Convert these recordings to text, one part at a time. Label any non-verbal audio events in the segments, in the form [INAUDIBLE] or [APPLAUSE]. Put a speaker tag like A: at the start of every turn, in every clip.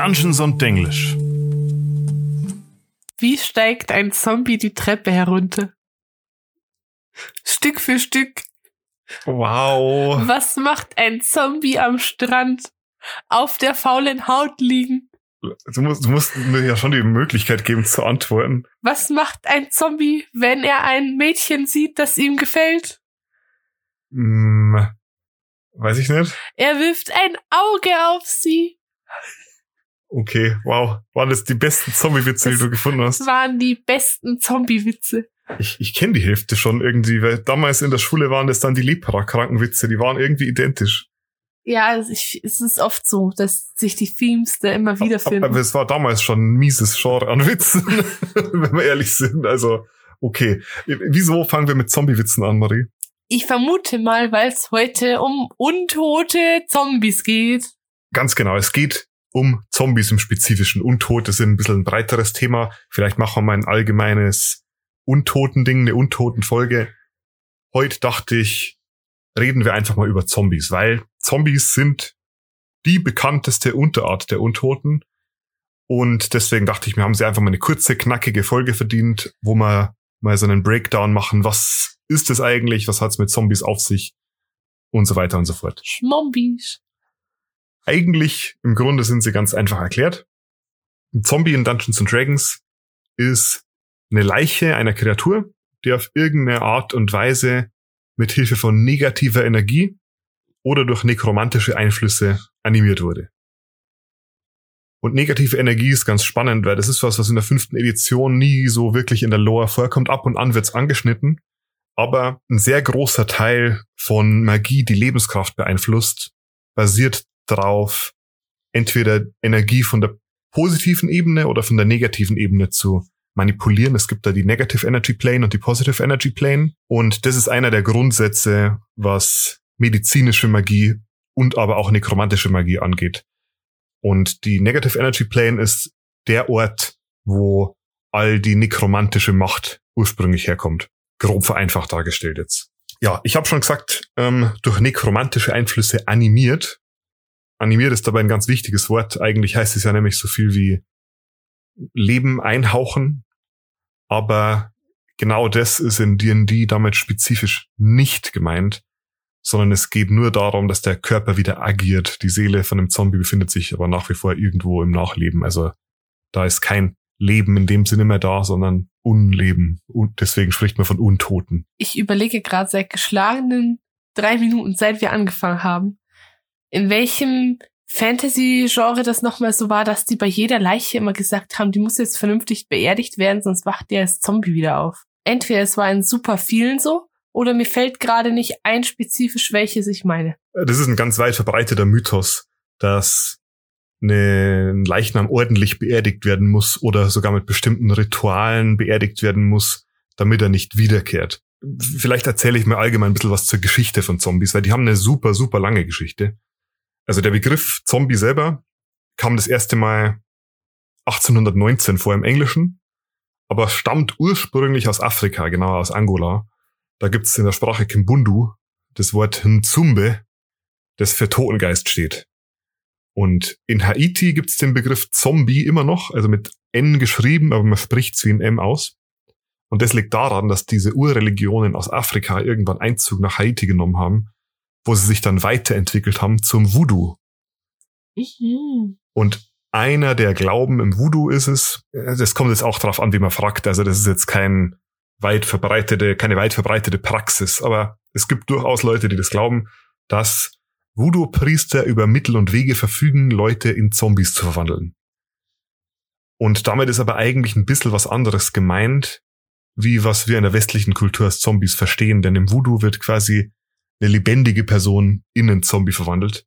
A: Dungeons und Denglisch.
B: Wie steigt ein Zombie die Treppe herunter? Stück für Stück.
A: Wow.
B: Was macht ein Zombie am Strand? Auf der faulen Haut liegen.
A: Du musst, du musst mir ja schon die Möglichkeit geben zu antworten.
B: Was macht ein Zombie, wenn er ein Mädchen sieht, das ihm gefällt?
A: Hm, weiß ich nicht.
B: Er wirft ein Auge auf sie.
A: Okay, wow. Waren das die besten Zombie-Witze, die du gefunden hast?
B: Das waren die besten Zombie-Witze.
A: Ich, ich kenne die Hälfte schon irgendwie, weil damals in der Schule waren das dann die Lepra-Krankenwitze, die waren irgendwie identisch.
B: Ja, es ist- es ist oft so, dass sich die Themes da immer wiederfinden.
A: Aber es war damals schon ein mieses Genre an Witzen, [LAUGHS] wenn wir ehrlich sind. Also, okay. Wieso fangen wir mit Zombie-Witzen an, Marie?
B: Ich vermute mal, weil es heute um untote Zombies geht.
A: Ganz genau, es geht um Zombies im Spezifischen. Untote sind ein bisschen ein breiteres Thema. Vielleicht machen wir mal ein allgemeines Untoten-Ding, eine Untoten-Folge. Heute dachte ich, reden wir einfach mal über Zombies, weil Zombies sind die bekannteste Unterart der Untoten. Und deswegen dachte ich, wir haben sie einfach mal eine kurze, knackige Folge verdient, wo wir mal so einen Breakdown machen. Was ist es eigentlich? Was hat's mit Zombies auf sich? Und so weiter und so fort.
B: Schmombies.
A: Eigentlich, im Grunde sind sie ganz einfach erklärt. Ein Zombie in Dungeons and Dragons ist eine Leiche einer Kreatur, die auf irgendeine Art und Weise mit Hilfe von negativer Energie oder durch nekromantische Einflüsse animiert wurde. Und negative Energie ist ganz spannend, weil das ist was, was in der fünften Edition nie so wirklich in der Lore vorkommt. Ab und an wird's angeschnitten. Aber ein sehr großer Teil von Magie, die Lebenskraft beeinflusst, basiert darauf, entweder Energie von der positiven Ebene oder von der negativen Ebene zu manipulieren. Es gibt da die Negative Energy Plane und die Positive Energy Plane. Und das ist einer der Grundsätze, was medizinische Magie und aber auch nekromantische Magie angeht. Und die Negative Energy Plane ist der Ort, wo all die nekromantische Macht ursprünglich herkommt. Grob vereinfacht dargestellt jetzt. Ja, ich habe schon gesagt, ähm, durch nekromantische Einflüsse animiert. Animiert ist dabei ein ganz wichtiges Wort. Eigentlich heißt es ja nämlich so viel wie Leben einhauchen. Aber genau das ist in D&D damit spezifisch nicht gemeint, sondern es geht nur darum, dass der Körper wieder agiert. Die Seele von einem Zombie befindet sich aber nach wie vor irgendwo im Nachleben. Also da ist kein Leben in dem Sinne mehr da, sondern Unleben. Und deswegen spricht man von Untoten.
B: Ich überlege gerade seit geschlagenen drei Minuten, seit wir angefangen haben, in welchem Fantasy-Genre das nochmal so war, dass die bei jeder Leiche immer gesagt haben, die muss jetzt vernünftig beerdigt werden, sonst wacht der als Zombie wieder auf. Entweder es war in super vielen so, oder mir fällt gerade nicht ein spezifisch, welches ich meine.
A: Das ist ein ganz weit verbreiteter Mythos, dass ein Leichnam ordentlich beerdigt werden muss oder sogar mit bestimmten Ritualen beerdigt werden muss, damit er nicht wiederkehrt. Vielleicht erzähle ich mir allgemein ein bisschen was zur Geschichte von Zombies, weil die haben eine super, super lange Geschichte. Also der Begriff Zombie selber kam das erste Mal 1819 vor im Englischen, aber stammt ursprünglich aus Afrika, genauer aus Angola. Da gibt's in der Sprache Kimbundu das Wort Nzumbe, das für Totengeist steht. Und in Haiti gibt's den Begriff Zombie immer noch, also mit N geschrieben, aber man spricht's wie ein M aus. Und das liegt daran, dass diese Urreligionen aus Afrika irgendwann Einzug nach Haiti genommen haben, wo sie sich dann weiterentwickelt haben zum Voodoo.
B: Mhm.
A: Und einer der Glauben im Voodoo ist es, äh, das kommt jetzt auch drauf an, wie man fragt. Also das ist jetzt kein weit verbreitete, keine weit verbreitete Praxis, aber es gibt durchaus Leute, die das glauben, dass Voodoo-Priester über Mittel und Wege verfügen, Leute in Zombies zu verwandeln. Und damit ist aber eigentlich ein bisschen was anderes gemeint, wie was wir in der westlichen Kultur als Zombies verstehen, denn im Voodoo wird quasi eine lebendige Person in einen Zombie verwandelt.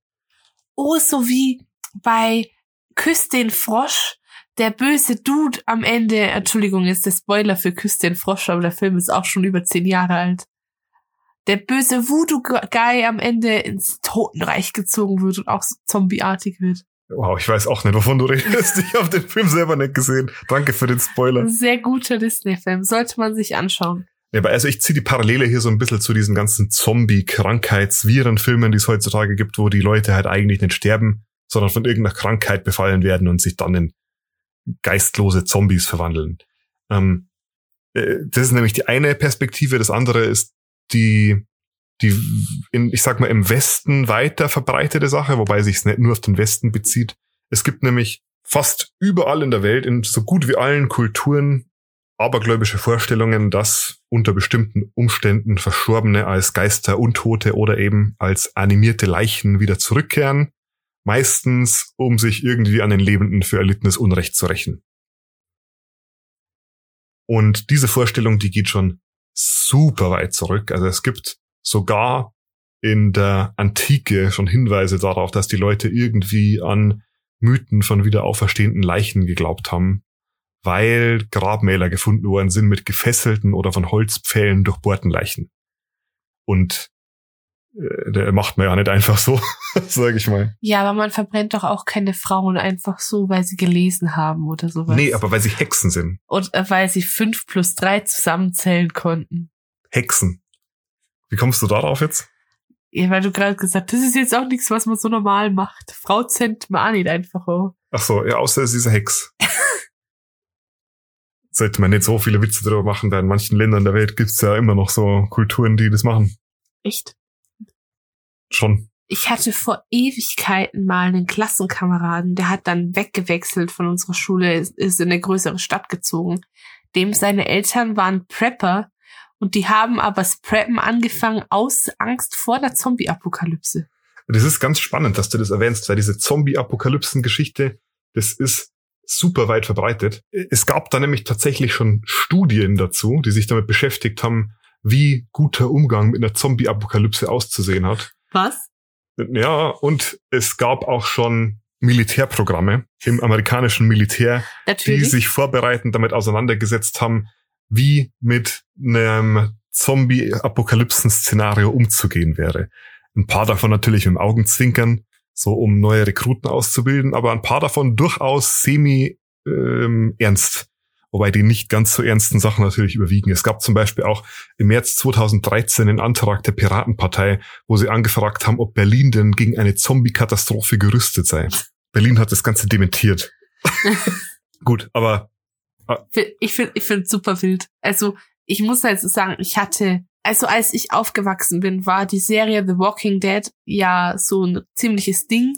B: Oh, so wie bei Küss den Frosch, der böse Dude am Ende, Entschuldigung, ist der Spoiler für Küss den Frosch, aber der Film ist auch schon über zehn Jahre alt. Der böse Voodoo-Guy am Ende ins Totenreich gezogen wird und auch so zombieartig wird.
A: Wow, ich weiß auch nicht, wovon du redest. Ich habe den Film selber nicht gesehen. Danke für den Spoiler.
B: Sehr guter Disney-Film, sollte man sich anschauen.
A: Ja, aber also ich ziehe die Parallele hier so ein bisschen zu diesen ganzen Zombie-Krankheits-Viren-Filmen, die es heutzutage gibt, wo die Leute halt eigentlich nicht sterben, sondern von irgendeiner Krankheit befallen werden und sich dann in geistlose Zombies verwandeln. Ähm, äh, das ist nämlich die eine Perspektive. Das andere ist die, die in, ich sag mal, im Westen weiter verbreitete Sache, wobei sich es nicht nur auf den Westen bezieht. Es gibt nämlich fast überall in der Welt, in so gut wie allen Kulturen, abergläubische Vorstellungen, dass unter bestimmten Umständen Verstorbene als Geister, Untote oder eben als animierte Leichen wieder zurückkehren, meistens um sich irgendwie an den Lebenden für erlittenes Unrecht zu rächen. Und diese Vorstellung, die geht schon super weit zurück. Also es gibt sogar in der Antike schon Hinweise darauf, dass die Leute irgendwie an Mythen von wieder auferstehenden Leichen geglaubt haben, weil Grabmäler gefunden worden sind mit gefesselten oder von Holzpfählen durchbohrten Leichen. Und äh, der macht man ja nicht einfach so, [LAUGHS] sage ich mal.
B: Ja, aber man verbrennt doch auch keine Frauen einfach so, weil sie gelesen haben oder sowas.
A: Nee, aber weil sie Hexen sind.
B: Und äh, weil sie fünf plus drei zusammenzählen konnten.
A: Hexen. Wie kommst du darauf jetzt?
B: Ja, weil du gerade gesagt hast, das ist jetzt auch nichts, was man so normal macht. Frau zennt man auch nicht einfach. Oh.
A: Ach so, ja, außer es ist eine Hex. [LAUGHS] Sollte man nicht so viele Witze darüber machen, weil in manchen Ländern der Welt gibt's ja immer noch so Kulturen, die das machen.
B: Echt?
A: Schon.
B: Ich hatte vor Ewigkeiten mal einen Klassenkameraden, der hat dann weggewechselt von unserer Schule, ist in eine größere Stadt gezogen. Dem seine Eltern waren Prepper und die haben aber das Preppen angefangen aus Angst vor der Zombie-Apokalypse.
A: Das ist ganz spannend, dass du das erwähnst, weil diese Zombie-Apokalypsen-Geschichte, das ist super weit verbreitet. Es gab da nämlich tatsächlich schon Studien dazu, die sich damit beschäftigt haben, wie guter Umgang mit einer Zombie-Apokalypse auszusehen hat.
B: Was?
A: Ja, und es gab auch schon Militärprogramme im amerikanischen Militär,
B: Natürlich.
A: die sich vorbereitend damit auseinandergesetzt haben, wie mit einem Zombie-Apokalypsen-Szenario umzugehen wäre. Ein paar davon natürlich im Augenzwinkern, so um neue Rekruten auszubilden, aber ein paar davon durchaus semi ähm, ernst, wobei die nicht ganz so ernsten Sachen natürlich überwiegen. Es gab zum Beispiel auch im März 2013 einen Antrag der Piratenpartei, wo sie angefragt haben, ob Berlin denn gegen eine Zombie-Katastrophe gerüstet sei. Berlin hat das Ganze dementiert. [LAUGHS] Gut, aber
B: ich finde ich finde super wild. Also ich muss halt so sagen, ich hatte, also als ich aufgewachsen bin, war die Serie The Walking Dead ja so ein ziemliches Ding.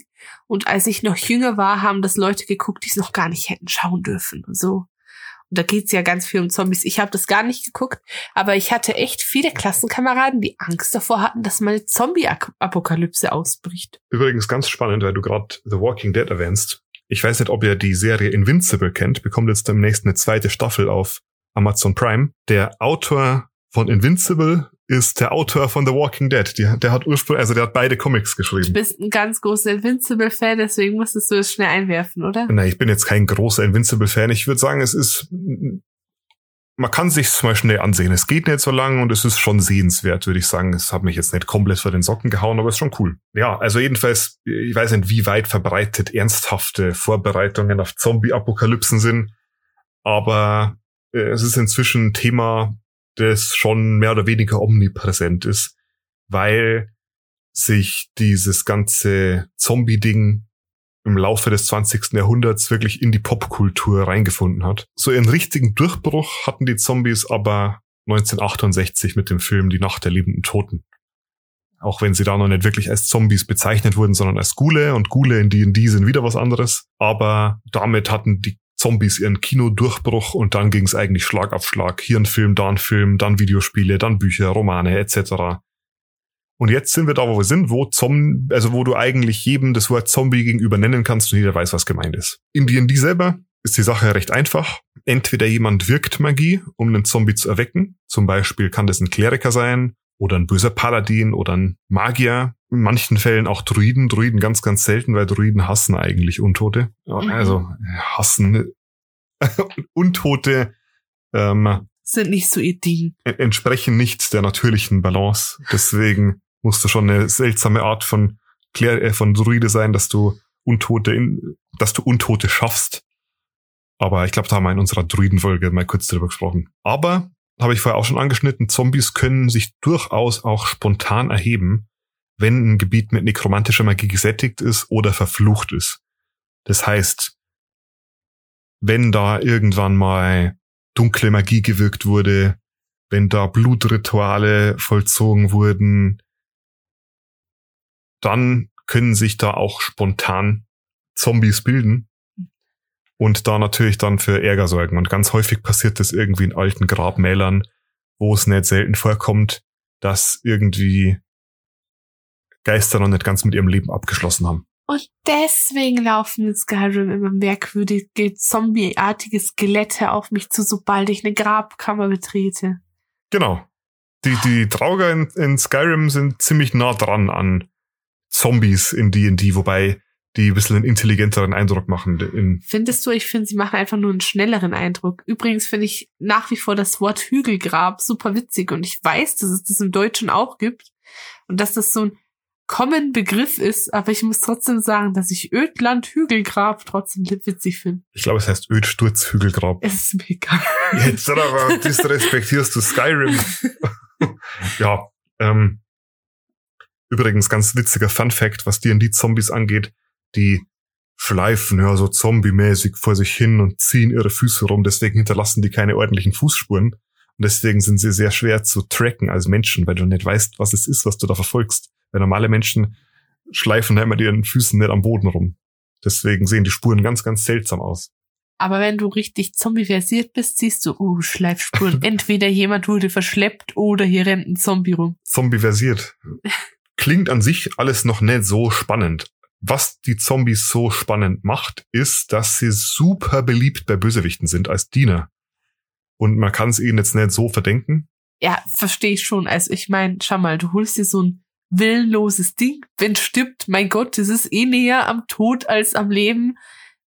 B: Und als ich noch jünger war, haben das Leute geguckt, die es noch gar nicht hätten schauen dürfen und so. Und da geht's ja ganz viel um Zombies. Ich habe das gar nicht geguckt, aber ich hatte echt viele Klassenkameraden, die Angst davor hatten, dass mal Zombie-Apokalypse ausbricht.
A: Übrigens ganz spannend, weil du gerade The Walking Dead erwähnst. Ich weiß nicht, ob ihr die Serie Invincible kennt, bekommt jetzt demnächst eine zweite Staffel auf Amazon Prime. Der Autor von Invincible ist der Autor von The Walking Dead. Die, der hat ursprünglich, also der hat beide Comics geschrieben.
B: Du bist ein ganz großer Invincible-Fan, deswegen musstest du es schnell einwerfen, oder?
A: Nein, ich bin jetzt kein großer Invincible-Fan. Ich würde sagen, es ist, man kann sich's mal schnell ansehen. Es geht nicht so lang und es ist schon sehenswert, würde ich sagen. Es hat mich jetzt nicht komplett vor den Socken gehauen, aber es ist schon cool. Ja, also jedenfalls, ich weiß nicht, wie weit verbreitet ernsthafte Vorbereitungen auf Zombie-Apokalypsen sind, aber äh, es ist inzwischen ein Thema, das schon mehr oder weniger omnipräsent ist, weil sich dieses ganze Zombie-Ding im Laufe des 20. Jahrhunderts wirklich in die Popkultur reingefunden hat. So ihren richtigen Durchbruch hatten die Zombies aber 1968 mit dem Film Die Nacht der lebenden Toten. Auch wenn sie da noch nicht wirklich als Zombies bezeichnet wurden, sondern als Gule und Gule in D&D sind wieder was anderes. Aber damit hatten die Zombies ihren Kinodurchbruch und dann ging es eigentlich Schlag auf Schlag. Hier ein Film, da ein Film, dann Videospiele, dann Bücher, Romane etc. Und jetzt sind wir da, wo wir sind, wo Zom also wo du eigentlich jedem das Wort Zombie gegenüber nennen kannst und jeder weiß, was gemeint ist. In D&D selber ist die Sache recht einfach. Entweder jemand wirkt Magie, um einen Zombie zu erwecken. Zum Beispiel kann das ein Kleriker sein oder ein böser Paladin oder ein Magier. In manchen Fällen auch Druiden. Druiden ganz, ganz selten, weil Druiden hassen eigentlich Untote.
B: Mhm.
A: Also hassen [LAUGHS] Untote ähm,
B: Sind nicht so ihr Ding.
A: entsprechen nicht der natürlichen Balance. Deswegen musst du schon eine seltsame Art von Klär äh, von Druide sein, dass du Untote in, dass du Untote schaffst. Aber ich glaube, da haben wir in unserer Druidenfolge mal kurz drüber gesprochen. Aber habe ich vorher auch schon angeschnitten, Zombies können sich durchaus auch spontan erheben, wenn ein Gebiet mit nekromantischer Magie gesättigt ist oder verflucht ist. Das heißt, wenn da irgendwann mal dunkle Magie gewirkt wurde, wenn da Blutrituale vollzogen wurden, dann können sich da auch spontan Zombies bilden und da natürlich dann für Ärger sorgen. Und ganz häufig passiert das irgendwie in alten Grabmälern, wo es nicht selten vorkommt, dass irgendwie Geister noch nicht ganz mit ihrem Leben abgeschlossen haben.
B: Und deswegen laufen in Skyrim immer merkwürdige, zombieartige Skelette auf mich zu, sobald ich eine Grabkammer betrete.
A: Genau. Die, die Trauger in, in Skyrim sind ziemlich nah dran an Zombies in D&D, wobei die ein bisschen einen intelligenteren Eindruck machen. In
B: Findest du? Ich finde, sie machen einfach nur einen schnelleren Eindruck. Übrigens finde ich nach wie vor das Wort Hügelgrab super witzig und ich weiß, dass es das im Deutschen auch gibt und dass das so ein Common Begriff ist, aber ich muss trotzdem sagen, dass ich Ödland Hügelgrab trotzdem witzig finde.
A: Ich glaube, es heißt Ödsturz Hügelgrab.
B: Es ist mega. [LAUGHS]
A: Jetzt aber disrespektierst du Skyrim. [LAUGHS] ja, ähm, übrigens ganz witziger Fun Fact, was die Zombies angeht, die schleifen ja so zombie-mäßig vor sich hin und ziehen ihre Füße rum, deswegen hinterlassen die keine ordentlichen Fußspuren. Und deswegen sind sie sehr schwer zu tracken als Menschen, weil du nicht weißt, was es ist, was du da verfolgst. Weil normale Menschen schleifen immer ihren Füßen nicht am Boden rum. Deswegen sehen die Spuren ganz, ganz seltsam aus.
B: Aber wenn du richtig zombie-versiert bist, siehst du, oh, Schleifspuren. [LAUGHS] Entweder jemand wurde verschleppt oder hier rennt ein Zombie rum.
A: Zombie-versiert. [LAUGHS] Klingt an sich alles noch nicht so spannend. Was die Zombies so spannend macht, ist, dass sie super beliebt bei Bösewichten sind als Diener. Und man kann es ihnen jetzt nicht so verdenken.
B: Ja, verstehe ich schon. Also ich meine, schau mal, du holst dir so ein willenloses Ding. Wenn stirbt, mein Gott, das ist eh näher am Tod als am Leben.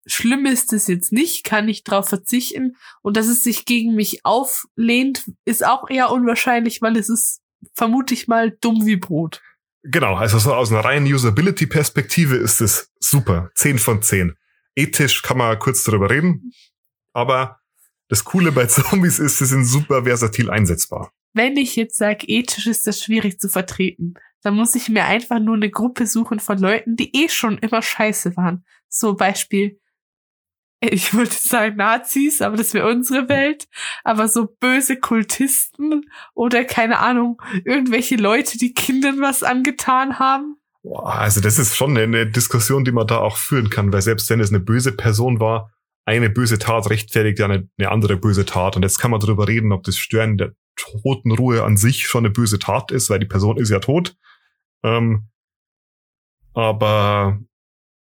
B: Schlimm ist es jetzt nicht, kann ich drauf verzichten. Und dass es sich gegen mich auflehnt, ist auch eher unwahrscheinlich, weil es ist, vermute ich mal, dumm wie Brot.
A: Genau, also so aus einer reinen Usability-Perspektive ist es super. Zehn von zehn. Ethisch kann man kurz darüber reden, aber das Coole bei [LAUGHS] Zombies ist, sie sind super versatil einsetzbar.
B: Wenn ich jetzt sage, ethisch ist das schwierig zu vertreten, dann muss ich mir einfach nur eine Gruppe suchen von Leuten, die eh schon immer scheiße waren. So Beispiel, ich wollte sagen Nazis, aber das wäre unsere Welt, aber so böse Kultisten oder keine Ahnung, irgendwelche Leute, die Kindern was angetan haben.
A: Also das ist schon eine Diskussion, die man da auch führen kann, weil selbst wenn es eine böse Person war, eine böse Tat rechtfertigt ja eine, eine andere böse Tat. Und jetzt kann man darüber reden, ob das Stören der Totenruhe an sich schon eine böse Tat ist, weil die Person ist ja tot. Ähm, aber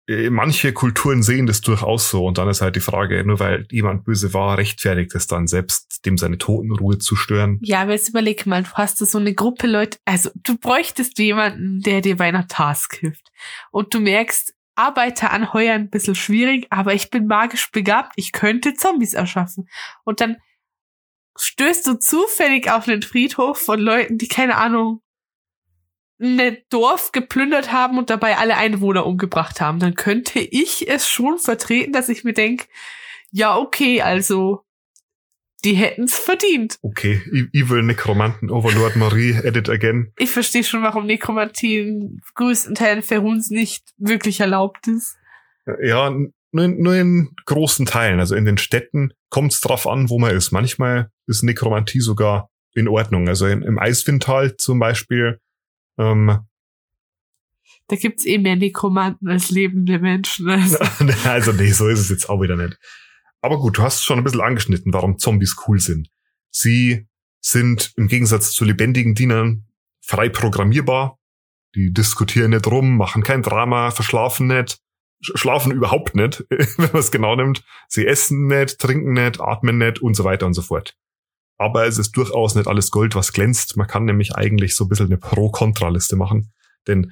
A: äh, manche Kulturen sehen das durchaus so und dann ist halt die Frage, nur weil jemand böse war, rechtfertigt es dann selbst, dem seine Totenruhe zu stören.
B: Ja, aber jetzt überleg mal, du hast da so eine Gruppe Leute, also du bräuchtest jemanden, der dir bei einer Task hilft und du merkst, Arbeiter anheuern ein bisschen schwierig, aber ich bin magisch begabt, ich könnte Zombies erschaffen. Und dann stößt du zufällig auf einen Friedhof von Leuten, die keine Ahnung, ein Dorf geplündert haben und dabei alle Einwohner umgebracht haben, dann könnte ich es schon vertreten, dass ich mir denke, ja, okay, also die hätten's verdient.
A: Okay, Evil Nekromanten Overlord Marie, edit again.
B: Ich verstehe schon, warum Nekromantie in größten Teilen für uns nicht wirklich erlaubt ist.
A: Ja, nur in, nur in großen Teilen. Also in den Städten kommt es drauf an, wo man ist. Manchmal ist Nekromantie sogar in Ordnung. Also im, im Eiswindtal zum Beispiel ähm,
B: da gibt's eh mehr Nekromanten als lebende Menschen.
A: Also. [LAUGHS] also nee, so ist es jetzt auch wieder nicht. Aber gut, du hast schon ein bisschen angeschnitten, warum Zombies cool sind. Sie sind im Gegensatz zu lebendigen Dienern frei programmierbar. Die diskutieren nicht rum, machen kein Drama, verschlafen nicht, schlafen überhaupt nicht, [LAUGHS] wenn man es genau nimmt. Sie essen nicht, trinken nicht, atmen nicht und so weiter und so fort. Aber es ist durchaus nicht alles Gold, was glänzt. Man kann nämlich eigentlich so ein bisschen eine Pro-Kontra-Liste machen. Denn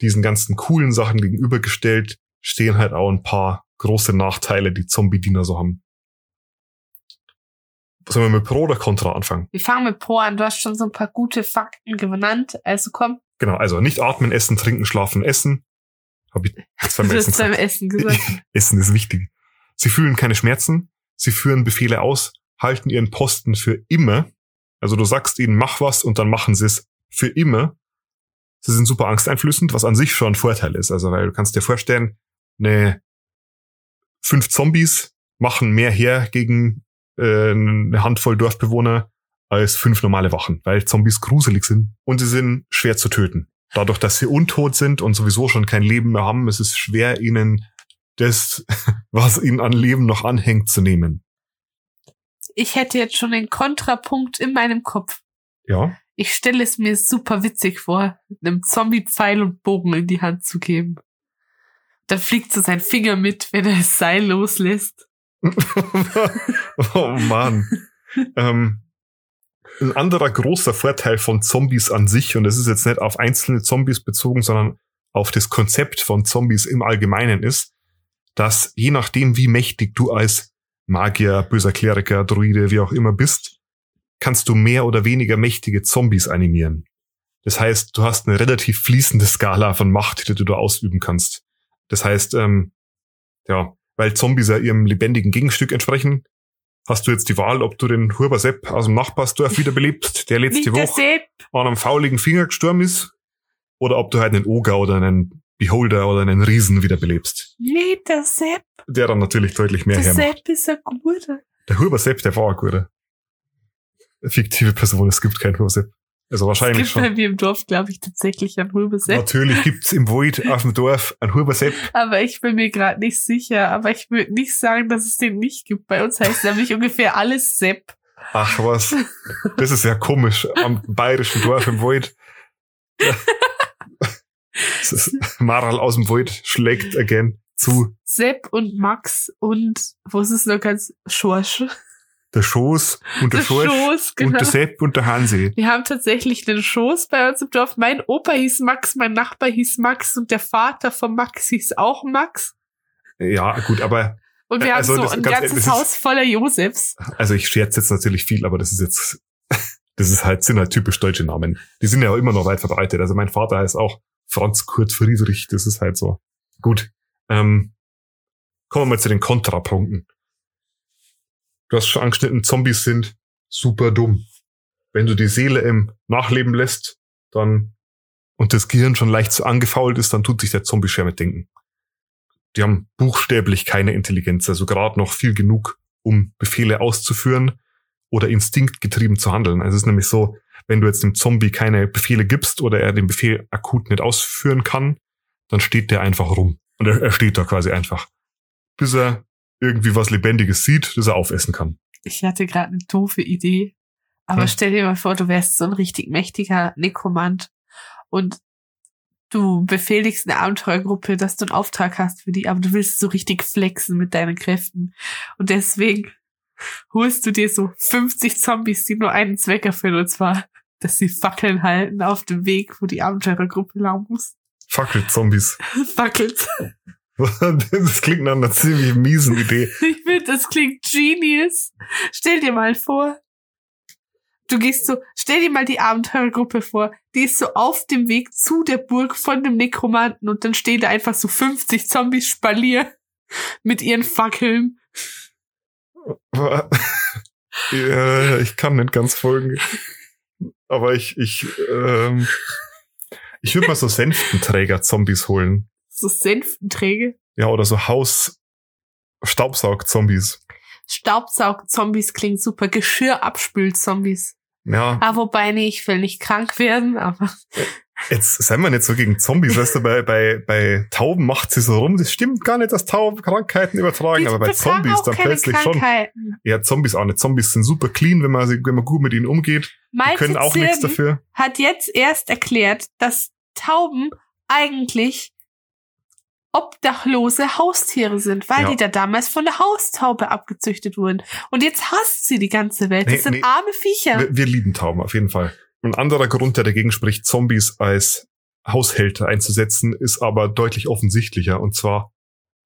A: diesen ganzen coolen Sachen gegenübergestellt stehen halt auch ein paar große Nachteile, die Zombie-Diener so haben. Sollen wir mit Pro oder Contra anfangen?
B: Wir fangen mit Pro an. Du hast schon so ein paar gute Fakten genannt. Also komm.
A: Genau, also nicht atmen, essen, trinken, schlafen, essen. Hab ich
B: jetzt beim Essen, beim Essen gesagt. [LAUGHS]
A: essen ist wichtig. Sie fühlen keine Schmerzen. Sie führen Befehle aus halten ihren Posten für immer. Also du sagst ihnen, mach was und dann machen sie es für immer. sie sind super angsteinflößend, was an sich schon ein Vorteil ist. Also, weil du kannst dir vorstellen, eine fünf Zombies machen mehr her gegen äh, eine Handvoll Dorfbewohner als fünf normale Wachen, weil Zombies gruselig sind und sie sind schwer zu töten. Dadurch, dass sie untot sind und sowieso schon kein Leben mehr haben, ist es schwer, ihnen das, [LAUGHS] was ihnen an Leben noch anhängt, zu nehmen.
B: Ich hätte jetzt schon den Kontrapunkt in meinem Kopf.
A: Ja.
B: Ich stelle es mir super witzig vor, einem Zombie Pfeil und Bogen in die Hand zu geben. Dann fliegt so sein Finger mit, wenn er das Seil loslässt. [LAUGHS]
A: oh Mann. ähm, ein anderer großer Vorteil von Zombies an sich, und das ist jetzt nicht auf einzelne Zombies bezogen, sondern auf das Konzept von Zombies im Allgemeinen ist, dass je nachdem, wie mächtig du als Magier, böser Kleriker, Druide, wie auch immer bist, kannst du mehr oder weniger mächtige Zombies animieren. Das heißt, du hast eine relativ fließende Skala von Macht, die du da ausüben kannst. Das heißt, ähm, ja, weil Zombies ja ihrem lebendigen Gegenstück entsprechen, hast du jetzt die Wahl, ob du den Huber Sepp aus dem Nachbarsdorf wiederbelebst, der letzte Woche an einem fauligen Finger gestorben ist, oder ob du halt einen Oger oder einen Beholder oder einen Riesen wiederbelebst.
B: Nee, der Sepp.
A: Der dann natürlich deutlich mehr
B: Der
A: hermacht.
B: Sepp ist ein guter.
A: Der Huber Sepp, der war ein guter. Eine fiktive Person, es gibt keinen Huber Sepp. Also
B: Es
A: wahrscheinlich
B: gibt bei
A: schon.
B: mir im Dorf, glaube ich, tatsächlich einen Rübe Sepp.
A: Natürlich gibt's im Wald auf dem Dorf einen Huber Sepp.
B: Aber ich bin mir gerade nicht sicher. Aber ich würde nicht sagen, dass es den nicht gibt. Bei uns heißt nämlich ungefähr alles Sepp.
A: Ach was, das ist ja komisch am bayerischen Dorf im [LAUGHS] ist Maral aus dem Wald schlägt again zu.
B: Sepp und Max und wo ist es noch ganz Schorsch?
A: Der Schoß und der,
B: Der
A: Schorsch
B: Schoß,
A: und
B: genau.
A: der Sepp und der Hansi.
B: Wir haben tatsächlich einen Schoß bei uns im Dorf. Mein Opa hieß Max, mein Nachbar hieß Max und der Vater von Max hieß auch Max.
A: Ja, gut, aber
B: Und wir
A: Also
B: haben
A: das-
B: so ein
A: ganz ehrlich,
B: ganzes
A: ist-
B: Haus voller Josefs.
A: also ich scherze jetzt natürlich viel, aber das ist jetzt, [LAUGHS] das ist halt, sind halt typisch deutsche Namen. Die sind ja auch immer noch weit verbreitet. Also mein Vater heißt auch Franz Kurt Friedrich, das ist halt so. Gut. Ähm, kommen wir mal zu den Kontrapunkten. Du hast schon angeschnitten, Zombies sind super dumm. Wenn du die Seele im Nachleben lässt, dann und das Gehirn schon leicht angefault ist, dann tut sich der Zombie schwer mit denken. Die haben buchstäblich keine Intelligenz, also gerade noch viel genug, um Befehle auszuführen oder instinktgetrieben zu handeln. Also es ist nämlich so, wenn du jetzt dem Zombie keine Befehle gibst oder er den Befehl akut nicht ausführen kann, dann steht der einfach rum. Und er, er steht da quasi einfach. Bis er irgendwie was Lebendiges sieht, das er aufessen kann.
B: Ich hatte gerade eine doofe Idee. Aber
A: Hm.
B: stell dir mal vor, du wärst so ein richtig mächtiger Nekromant und du befehligst eine Abenteurergruppe, dass du einen Auftrag hast für die, aber du willst so richtig flexen mit deinen Kräften. Und deswegen holst du dir so 50 Zombies, die nur einen Zweck erfüllen, und zwar, dass sie Fackeln halten auf dem Weg, wo die Abenteurergruppe lang muss.
A: Fackelzombies. [LAUGHS]
B: Fackelt. [LAUGHS]
A: das klingt nach einer ziemlich miesen Idee. [LAUGHS]
B: Ich finde, das klingt genius. Stell dir mal vor, du gehst so, stell dir mal die Abenteurergruppe vor, die ist so auf dem Weg zu der Burg von dem Nekromanten und dann stehen da einfach so 50 Zombies Spalier mit ihren Fackeln.
A: ja, ich kann nicht ganz folgen. Aber ich, ich, ähm, ich würde mal so Senftenträger-Zombies holen.
B: So Senftenträge.
A: Ja, oder so Haus-Staubsaug-Zombies.
B: Staubsaug-Zombies klingt super. Geschirrabspül-Zombies.
A: Ja,
B: Ah, wobei, nee, ich will nicht krank werden, aber
A: jetzt seien wir nicht so gegen Zombies. Weißt du, bei, bei, bei Tauben macht sie so rum. Das stimmt gar nicht, dass Tauben Krankheiten übertragen,
B: die
A: aber bei Zombies dann plötzlich schon. Ja, Zombies auch nicht. Zombies sind super clean, wenn man, wenn man gut mit ihnen umgeht. Die
B: Malte
A: können auch nichts
B: Zirben
A: dafür.
B: hat jetzt erst erklärt, dass Tauben eigentlich obdachlose Haustiere sind, weil
A: Ja.
B: die da damals von der Haustaube abgezüchtet wurden. Und jetzt hasst sie die ganze Welt. Das
A: Nee,
B: sind
A: nee.
B: arme Viecher.
A: Wir, wir lieben Tauben, auf jeden Fall. Ein anderer Grund, der dagegen spricht, Zombies als Haushälter einzusetzen, ist aber deutlich offensichtlicher. Und zwar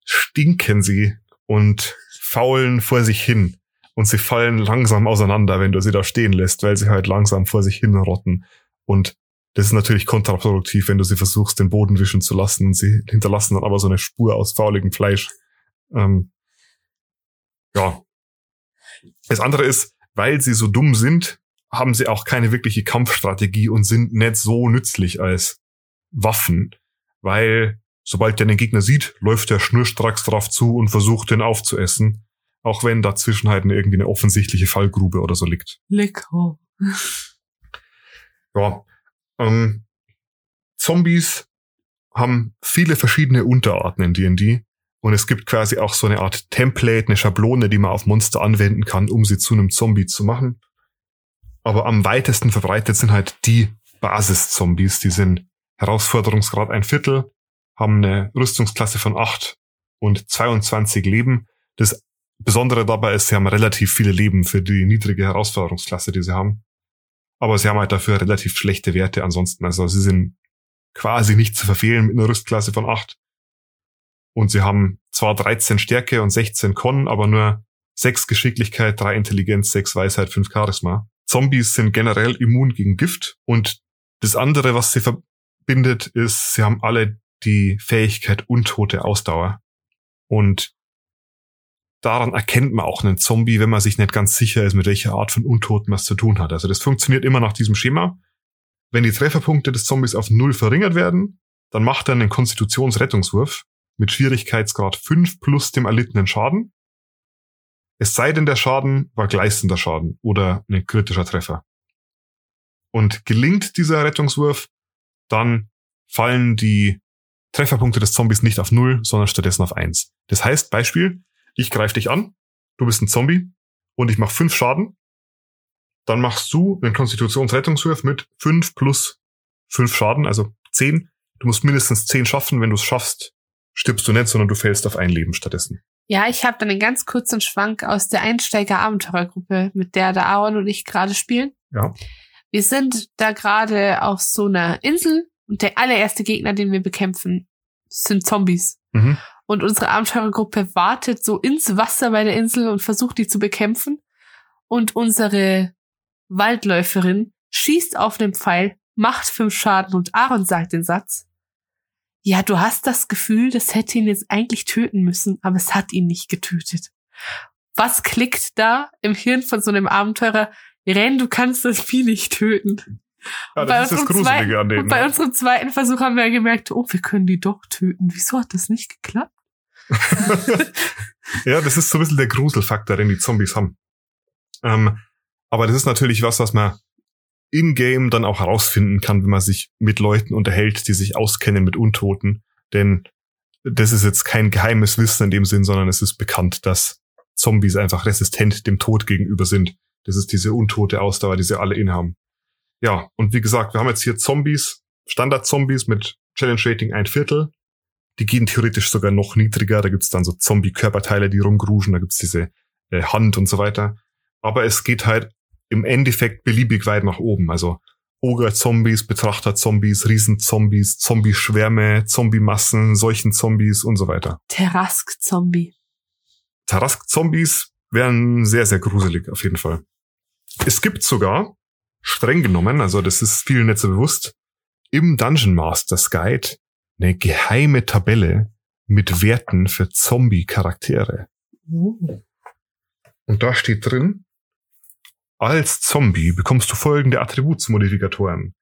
A: stinken sie und faulen vor sich hin. Und sie fallen langsam auseinander, wenn du sie da stehen lässt, weil sie halt langsam vor sich hin rotten. Und das ist natürlich kontraproduktiv, wenn du sie versuchst, den Boden wischen zu lassen. Und sie hinterlassen dann aber so eine Spur aus fauligem Fleisch. Ähm, ja. Das andere ist, weil sie so dumm sind, haben sie auch keine wirkliche Kampfstrategie und sind nicht so nützlich als Waffen, weil sobald der den Gegner sieht, läuft er schnurstracks drauf zu und versucht, den aufzuessen. Auch wenn dazwischen halt irgendwie eine offensichtliche Fallgrube oder so liegt.
B: Lecker.
A: Ja. Ähm, Zombies haben viele verschiedene Unterarten in D&D und es gibt quasi auch so eine Art Template, eine Schablone, die man auf Monster anwenden kann, um sie zu einem Zombie zu machen. Aber am weitesten verbreitet sind halt die Basis-Zombies. Die sind Herausforderungsgrad ein Viertel, haben eine Rüstungsklasse von acht und 22 Leben. Das Besondere dabei ist, sie haben relativ viele Leben für die niedrige Herausforderungsklasse, die sie haben. Aber sie haben halt dafür relativ schlechte Werte ansonsten. Also sie sind quasi nicht zu verfehlen mit einer Rüstklasse von acht. Und sie haben zwar 13 Stärke und 16 Con, aber nur 6 Geschicklichkeit, 3 Intelligenz, 6 Weisheit, 5 Charisma. Zombies sind generell immun gegen Gift. Und das andere, was sie verbindet, ist, sie haben alle die Fähigkeit untote Ausdauer. Und daran erkennt man auch einen Zombie, wenn man sich nicht ganz sicher ist, mit welcher Art von Untoten man es zu tun hat. Also das funktioniert immer nach diesem Schema. Wenn die Trefferpunkte des Zombies auf null verringert werden, dann macht er einen Konstitutionsrettungswurf mit Schwierigkeitsgrad 5 plus dem erlittenen Schaden. Es sei denn, der Schaden war gleißender Schaden oder ein kritischer Treffer. Und gelingt dieser Rettungswurf, dann fallen die Trefferpunkte des Zombies nicht auf 0, sondern stattdessen auf 1. Das heißt, Beispiel, ich greife dich an, du bist ein Zombie und ich mache 5 Schaden. Dann machst du einen Konstitutionsrettungswurf mit 5 plus 5 Schaden, also 10. Du musst mindestens 10 schaffen. Wenn du es schaffst, stirbst du nicht, sondern du fällst auf ein Leben stattdessen.
B: Ja, ich habe dann einen ganz kurzen Schwank aus der Einsteiger-Abenteurergruppe, mit der der Aaron und ich gerade spielen.
A: Ja.
B: Wir sind da gerade auf so einer Insel und der allererste Gegner, den wir bekämpfen, sind Zombies.
A: Mhm.
B: Und unsere Abenteurergruppe wartet so ins Wasser bei der Insel und versucht, die zu bekämpfen. Und unsere Waldläuferin schießt auf den Pfeil, macht fünf Schaden und Aaron sagt den Satz. Ja, du hast das Gefühl, das hätte ihn jetzt eigentlich töten müssen, aber es hat ihn nicht getötet. Was klickt da im Hirn von so einem Abenteurer? Renn, du kannst das Vieh nicht töten.
A: Ja,
B: bei
A: das ist das
B: unserem
A: Gruselige
B: zweiten-
A: an denen.
B: Und bei
A: ne?
B: unserem zweiten Versuch haben wir gemerkt, oh, wir können die doch töten. Wieso hat das nicht geklappt? [LAUGHS]
A: ja, das ist so ein bisschen der Gruselfaktor, den die Zombies haben. Ähm, aber das ist natürlich was, was man in-game dann auch herausfinden kann, wenn man sich mit Leuten unterhält, die sich auskennen mit Untoten. Denn das ist jetzt kein geheimes Wissen in dem Sinn, sondern es ist bekannt, dass Zombies einfach resistent dem Tod gegenüber sind. Das ist diese untote Ausdauer, die sie alle innehaben. Ja, und wie gesagt, wir haben jetzt hier Zombies, Standard-Zombies mit Challenge-Rating ein Viertel. Die gehen theoretisch sogar noch niedriger. Da gibt's dann so Zombie-Körperteile, die rumgruschen. Da gibt's diese äh, Hand und so weiter. Aber es geht halt im Endeffekt beliebig weit nach oben. Also Ogre-Zombies, Betrachter-Zombies, Riesenzombies, Zombie-Schwärme, Zombie-Massen, Seuchen-Zombies und so weiter.
B: Terrask-Zombie.
A: Tarask-Zombies wären sehr, sehr gruselig auf jeden Fall. Es gibt sogar, streng genommen, also das ist vielen nicht so bewusst, im Dungeon Masters Guide eine geheime Tabelle mit Werten für Zombie-Charaktere.
B: Uh.
A: Und da steht drin, als Zombie bekommst du folgende Attributsmodifikatoren.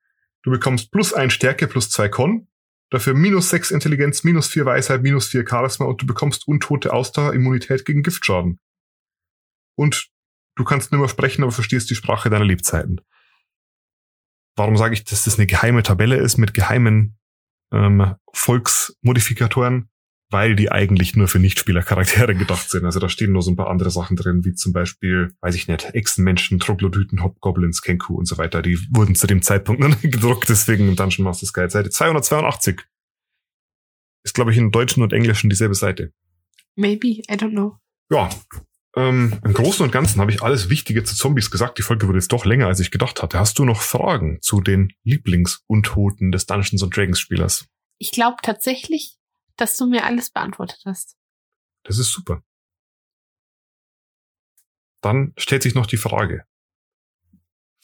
A: Du bekommst plus ein Stärke plus zwei Con, dafür minus sechs Intelligenz, minus vier Weisheit, minus vier Charisma und du bekommst untote Ausdauer, Immunität gegen Giftschaden. Und du kannst nicht mehr sprechen, aber verstehst die Sprache deiner Lebzeiten. Warum sage ich, dass das eine geheime Tabelle ist mit geheimen ähm, Volksmodifikatoren? Weil die eigentlich nur für Nichtspielercharaktere gedacht sind. Also da stehen nur so ein paar andere Sachen drin, wie zum Beispiel, weiß ich nicht, Echsenmenschen, Troglodyten, Hobgoblins, Kenku und so weiter. Die wurden zu dem Zeitpunkt [LAUGHS] noch nicht gedruckt, deswegen im Dungeon Masters Guide Seite 282. Ist, glaube ich, in Deutschen und Englischen dieselbe Seite.
B: Maybe, I don't know.
A: Ja, ähm, im Großen und Ganzen habe ich alles Wichtige zu Zombies gesagt. Die Folge wurde jetzt doch länger, als ich gedacht hatte. Hast du noch Fragen zu den Lieblingsuntoten des Dungeons and Dragons Spielers?
B: Ich glaube tatsächlich, dass du mir alles beantwortet hast.
A: Das ist super. Dann stellt sich noch die Frage.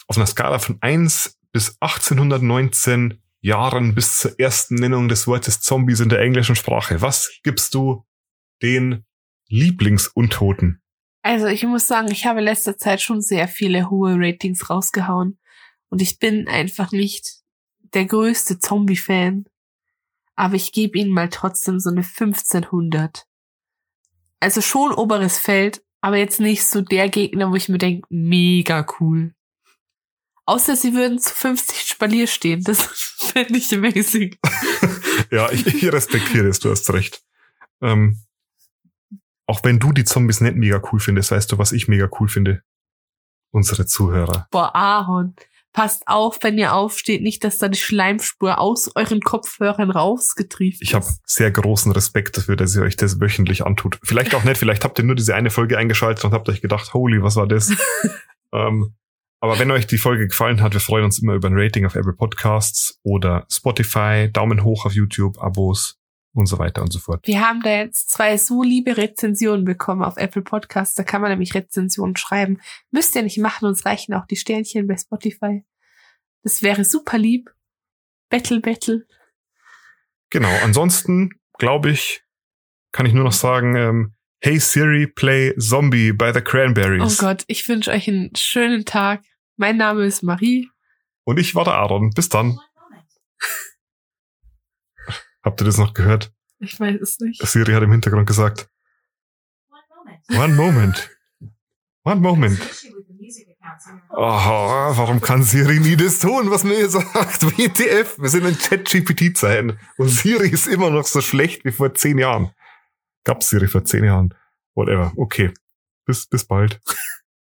A: Auf einer Skala von 1 bis 1819 Jahren bis zur ersten Nennung des Wortes Zombies in der englischen Sprache, was gibst du den Lieblingsuntoten?
B: Also ich muss sagen, ich habe letzter Zeit schon sehr viele hohe Ratings rausgehauen. Und ich bin einfach nicht der größte Zombie-Fan. aber ich gebe ihnen mal trotzdem so eine 1500. Also schon oberes Feld, aber jetzt nicht so der Gegner, wo ich mir denke, mega cool. Außer sie würden zu 50 Spalier stehen. Das [LAUGHS] fände ich amazing. [LAUGHS]
A: ja, ich, ich respektiere es, du hast recht. Ähm, auch wenn du die Zombies nicht mega cool findest, weißt du, was ich mega cool finde? Unsere Zuhörer.
B: Boah, Ahorn. Passt auf, wenn ihr aufsteht, nicht, dass da die Schleimspur aus euren Kopfhörern rausgetrieben
A: Ich habe sehr großen Respekt dafür, dass ihr euch das wöchentlich antut. Vielleicht auch nicht, vielleicht habt ihr nur diese eine Folge eingeschaltet und habt euch gedacht, holy, was war das? [LAUGHS] ähm, aber wenn euch die Folge gefallen hat, wir freuen uns immer über ein Rating auf Apple Podcasts oder Spotify, Daumen hoch auf YouTube, Abos und so weiter und so fort.
B: Wir haben da jetzt zwei so liebe Rezensionen bekommen auf Apple Podcasts. Da kann man nämlich Rezensionen schreiben. Müsst ihr nicht machen, uns reichen auch die Sternchen bei Spotify. Das wäre super lieb. Battle, Battle.
A: Genau. Ansonsten, glaube ich, kann ich nur noch sagen, ähm, Hey Siri, play Zombie by the Cranberries.
B: Oh Gott, ich wünsche euch einen schönen Tag. Mein Name ist Marie.
A: Und ich war der Aaron. Bis dann. Habt ihr das noch gehört?
B: Ich weiß es nicht.
A: Siri hat im Hintergrund gesagt. One moment. One moment. Oh, warum kann Siri nie das tun, was mir sagt? WTF, wir sind in Chat-GPT-Zeiten. Und Siri ist immer noch so schlecht wie vor zehn Jahren. Gab's Siri vor zehn Jahren. Whatever. Okay. Bis, bis bald.